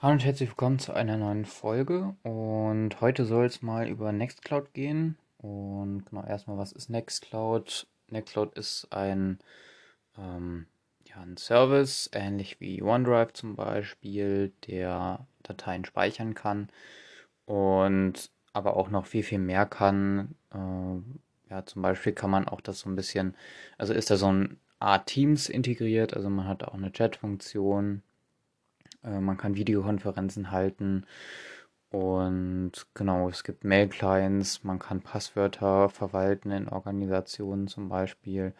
Hallo und herzlich willkommen zu einer neuen Folge. Und heute soll es mal über Nextcloud gehen. Und genau, erstmal, was ist Nextcloud? Nextcloud ist ein, ähm, ja, ein Service, ähnlich wie OneDrive zum Beispiel, der Dateien speichern kann und aber auch noch viel, viel mehr kann. Äh, ja, zum Beispiel kann man auch das so ein bisschen, also ist da so ein Art Teams integriert, also man hat auch eine Chat-Funktion äh, man kann Videokonferenzen halten und genau, es gibt Mail-Clients, man kann Passwörter verwalten in Organisationen zum Beispiel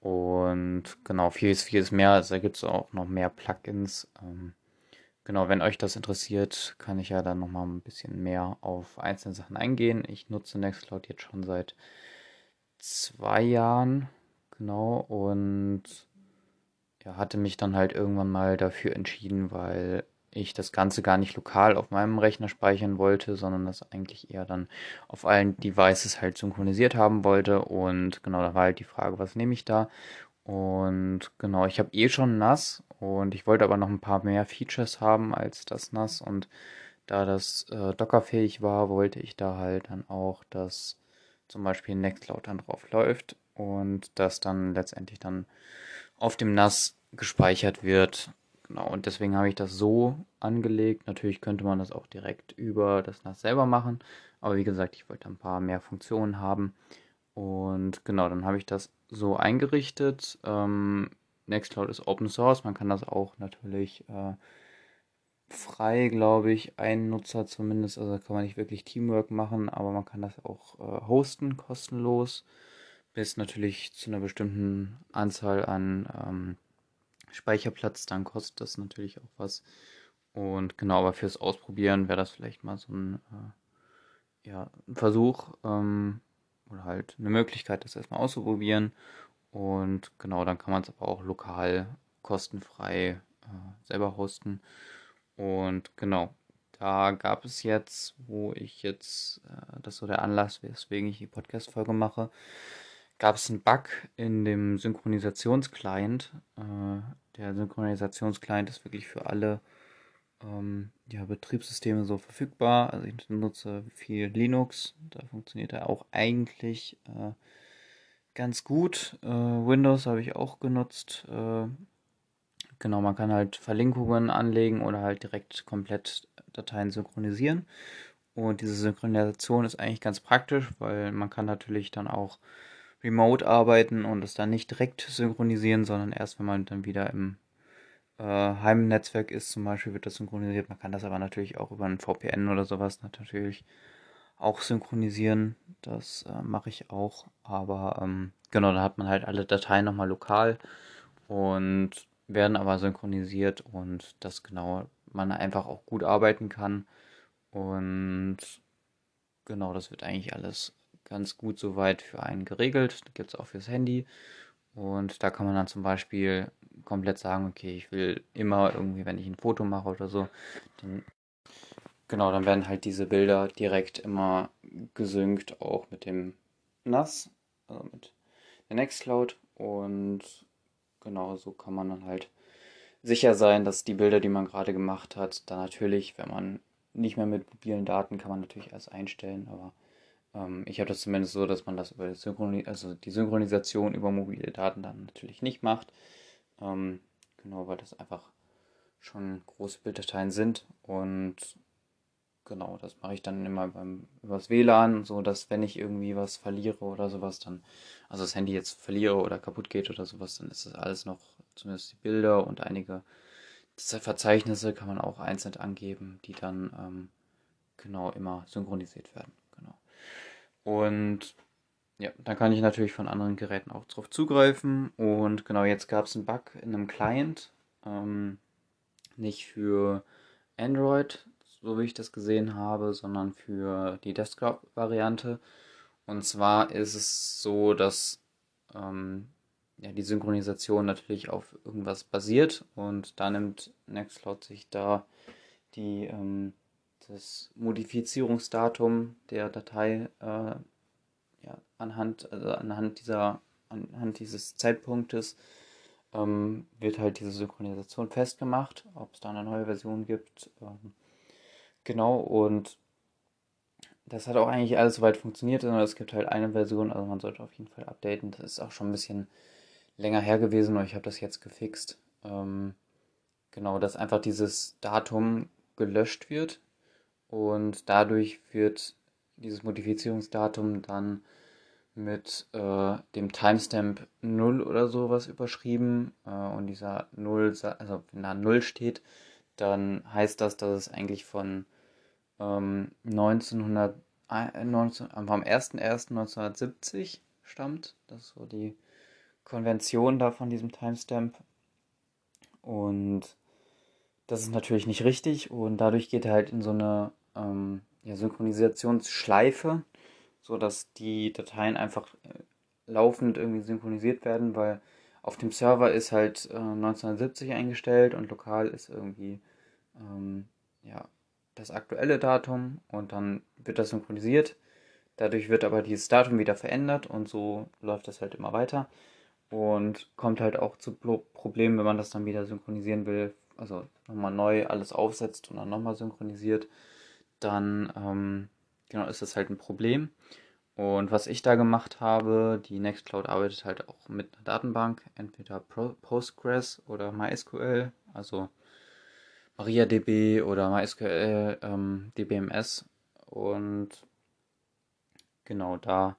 und genau, vieles, vieles mehr. Also da gibt es auch noch mehr Plugins. Ähm, genau, wenn euch das interessiert, kann ich ja dann nochmal ein bisschen mehr auf einzelne Sachen eingehen. Ich nutze Nextcloud jetzt schon seit zwei Jahren, genau, und ja, hatte mich dann halt irgendwann mal dafür entschieden, weil ich das Ganze gar nicht lokal auf meinem Rechner speichern wollte, sondern das eigentlich eher dann auf allen Devices halt synchronisiert haben wollte. Und genau, da war halt die Frage, was nehme ich da? Und genau, ich habe eh schon NAS und ich wollte aber noch ein paar mehr Features haben als das NAS. Und da das äh, Dockerfähig war, wollte ich da halt dann auch, dass zum Beispiel Nextcloud dann drauf läuft und das dann letztendlich dann auf dem NAS gespeichert wird. Genau, und deswegen habe ich das so angelegt. Natürlich könnte man das auch direkt über das NAS selber machen. Aber wie gesagt, ich wollte ein paar mehr Funktionen haben. Und genau, dann habe ich das so eingerichtet. Ähm, Nextcloud ist Open Source. Man kann das auch natürlich äh, frei, glaube ich, ein Nutzer zumindest. Also kann man nicht wirklich Teamwork machen, aber man kann das auch äh, hosten, kostenlos bis natürlich zu einer bestimmten Anzahl an ähm, Speicherplatz, dann kostet das natürlich auch was. Und genau, aber fürs Ausprobieren wäre das vielleicht mal so ein, äh, ja, ein Versuch ähm, oder halt eine Möglichkeit, das erstmal auszuprobieren. Und genau, dann kann man es aber auch lokal kostenfrei äh, selber hosten. Und genau, da gab es jetzt, wo ich jetzt, äh, das ist so der Anlass, weswegen ich die Podcast-Folge mache, gab es einen Bug in dem Synchronisationsclient. Äh, der Synchronisationsclient ist wirklich für alle ähm, ja, Betriebssysteme so verfügbar. Also ich nutze viel Linux, da funktioniert er auch eigentlich äh, ganz gut. Äh, Windows habe ich auch genutzt. Äh, genau, man kann halt Verlinkungen anlegen oder halt direkt komplett Dateien synchronisieren. Und diese Synchronisation ist eigentlich ganz praktisch, weil man kann natürlich dann auch remote arbeiten und es dann nicht direkt synchronisieren, sondern erst, wenn man dann wieder im äh, Heimnetzwerk ist, zum Beispiel, wird das synchronisiert. Man kann das aber natürlich auch über ein VPN oder sowas natürlich auch synchronisieren. Das äh, mache ich auch. Aber ähm, genau, da hat man halt alle Dateien nochmal lokal und werden aber synchronisiert und das genau man einfach auch gut arbeiten kann. Und genau, das wird eigentlich alles ganz gut soweit für einen geregelt. Gibt es auch fürs Handy. Und da kann man dann zum Beispiel komplett sagen, okay, ich will immer irgendwie, wenn ich ein Foto mache oder so, dann, genau, dann werden halt diese Bilder direkt immer gesynkt, auch mit dem NAS, also mit der Nextcloud. Und genau so kann man dann halt sicher sein, dass die Bilder, die man gerade gemacht hat, dann natürlich, wenn man nicht mehr mit mobilen Daten kann man natürlich alles einstellen, aber ich habe das zumindest so, dass man das über die, Synchroni also die Synchronisation über mobile Daten dann natürlich nicht macht. Ähm, genau, weil das einfach schon große Bilddateien sind und genau, das mache ich dann immer beim übers WLAN, so dass wenn ich irgendwie was verliere oder sowas, dann, also das Handy jetzt verliere oder kaputt geht oder sowas, dann ist das alles noch, zumindest die Bilder und einige Verzeichnisse kann man auch einzeln angeben, die dann ähm, genau immer synchronisiert werden. Und ja, dann kann ich natürlich von anderen Geräten auch drauf zugreifen. Und genau, jetzt gab es einen Bug in einem Client. Ähm, nicht für Android, so wie ich das gesehen habe, sondern für die Desktop-Variante. Und zwar ist es so, dass ähm, ja, die Synchronisation natürlich auf irgendwas basiert und da nimmt Nextcloud sich da die ähm, das Modifizierungsdatum der Datei äh, ja, anhand, also anhand, dieser, anhand dieses Zeitpunktes ähm, wird halt diese Synchronisation festgemacht, ob es da eine neue Version gibt. Ähm, genau, und das hat auch eigentlich alles soweit funktioniert, sondern es gibt halt eine Version, also man sollte auf jeden Fall updaten. Das ist auch schon ein bisschen länger her gewesen und ich habe das jetzt gefixt. Ähm, genau, dass einfach dieses Datum gelöscht wird und dadurch wird dieses Modifizierungsdatum dann mit äh, dem Timestamp 0 oder sowas überschrieben äh, und dieser 0, also wenn da 0 steht, dann heißt das, dass es eigentlich von ähm, 1900, äh, 19, vom 01.01.1970 stammt. Das ist so die Konvention da von diesem Timestamp. Und das ist natürlich nicht richtig und dadurch geht er halt in so eine ähm, ja, Synchronisationsschleife, sodass die Dateien einfach äh, laufend irgendwie synchronisiert werden, weil auf dem Server ist halt äh, 1970 eingestellt und lokal ist irgendwie ähm, ja, das aktuelle Datum und dann wird das synchronisiert. Dadurch wird aber dieses Datum wieder verändert und so läuft das halt immer weiter und kommt halt auch zu Problemen, wenn man das dann wieder synchronisieren will. Also nochmal neu alles aufsetzt und dann nochmal synchronisiert, dann ähm, genau ist das halt ein Problem. Und was ich da gemacht habe, die Nextcloud arbeitet halt auch mit einer Datenbank, entweder Postgres oder MySQL, also MariaDB oder MySQL ähm, DBMS. Und genau da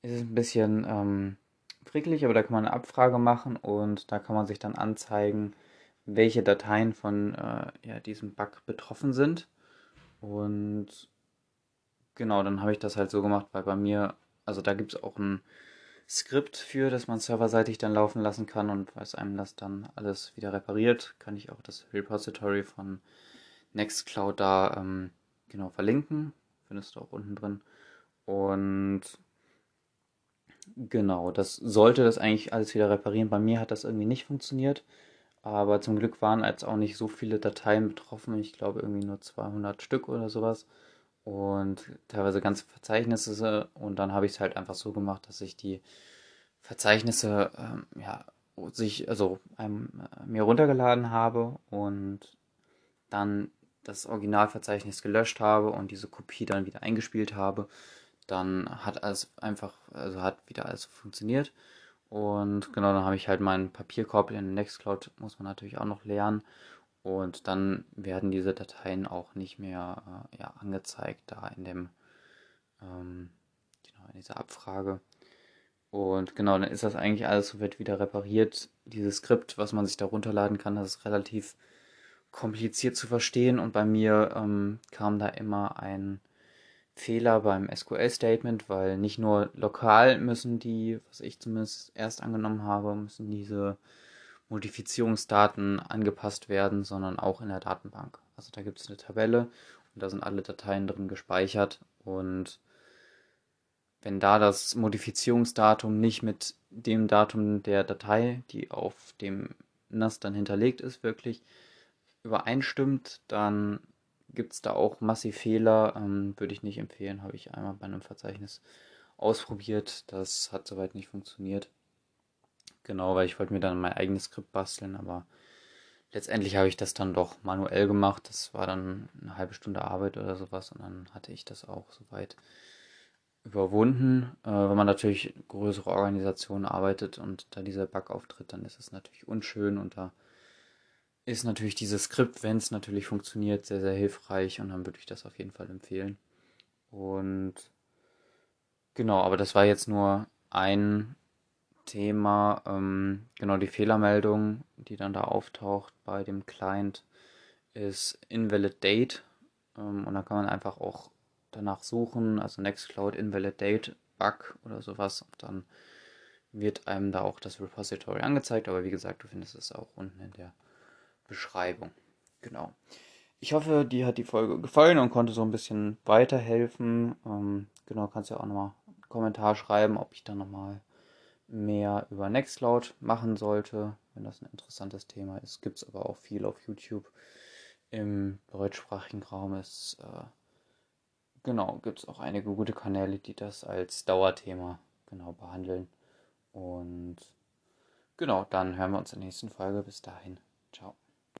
ist es ein bisschen ähm, fricklich, aber da kann man eine Abfrage machen und da kann man sich dann anzeigen, welche Dateien von äh, ja, diesem Bug betroffen sind. Und genau, dann habe ich das halt so gemacht, weil bei mir, also da gibt es auch ein Skript für, das man serverseitig dann laufen lassen kann und was einem das dann alles wieder repariert, kann ich auch das Repository von Nextcloud da ähm, genau verlinken. Findest du auch unten drin. Und genau, das sollte das eigentlich alles wieder reparieren. Bei mir hat das irgendwie nicht funktioniert. Aber zum Glück waren jetzt auch nicht so viele Dateien betroffen. Ich glaube irgendwie nur 200 Stück oder sowas und teilweise ganze Verzeichnisse und dann habe ich es halt einfach so gemacht, dass ich die Verzeichnisse ähm, ja sich also einem, äh, mir runtergeladen habe und dann das Originalverzeichnis gelöscht habe und diese Kopie dann wieder eingespielt habe, dann hat alles einfach, also hat wieder alles funktioniert. Und genau, dann habe ich halt meinen Papierkorb in Nextcloud, muss man natürlich auch noch lernen. Und dann werden diese Dateien auch nicht mehr äh, ja, angezeigt da in dem ähm, genau, in dieser Abfrage. Und genau, dann ist das eigentlich alles so wird wieder repariert. Dieses Skript, was man sich da runterladen kann, das ist relativ kompliziert zu verstehen. Und bei mir ähm, kam da immer ein Fehler beim SQL-Statement, weil nicht nur lokal müssen die, was ich zumindest erst angenommen habe, müssen diese Modifizierungsdaten angepasst werden, sondern auch in der Datenbank. Also da gibt es eine Tabelle und da sind alle Dateien drin gespeichert und wenn da das Modifizierungsdatum nicht mit dem Datum der Datei, die auf dem NAS dann hinterlegt ist, wirklich übereinstimmt, dann gibt es da auch massiv Fehler. Ähm, würde ich nicht empfehlen, habe ich einmal bei einem Verzeichnis ausprobiert. Das hat soweit nicht funktioniert. Genau, weil ich wollte mir dann mein eigenes Skript basteln, aber letztendlich habe ich das dann doch manuell gemacht. Das war dann eine halbe Stunde Arbeit oder sowas und dann hatte ich das auch soweit überwunden. Äh, wenn man natürlich größere Organisationen arbeitet und da dieser Bug auftritt, dann ist es natürlich unschön und da ist natürlich dieses Skript, wenn es natürlich funktioniert, sehr, sehr hilfreich und dann würde ich das auf jeden Fall empfehlen. Und genau, aber das war jetzt nur ein Thema, ähm, genau die Fehlermeldung, die dann da auftaucht bei dem Client, ist invalid date. Ähm, und da kann man einfach auch danach suchen, also Nextcloud invalid date Bug oder sowas. Und dann wird einem da auch das Repository angezeigt. Aber wie gesagt, du findest es auch unten in der Beschreibung. Genau. Ich hoffe, dir hat die Folge gefallen und konnte so ein bisschen weiterhelfen. Ähm, genau, kannst ja auch nochmal einen Kommentar schreiben, ob ich da nochmal mehr über Nextcloud machen sollte, wenn das ein interessantes Thema ist. Gibt es aber auch viel auf YouTube. Im deutschsprachigen Raum ist, äh, genau, gibt es auch einige gute Kanäle, die das als Dauerthema genau behandeln. Und genau, dann hören wir uns in der nächsten Folge. Bis dahin. Ciao.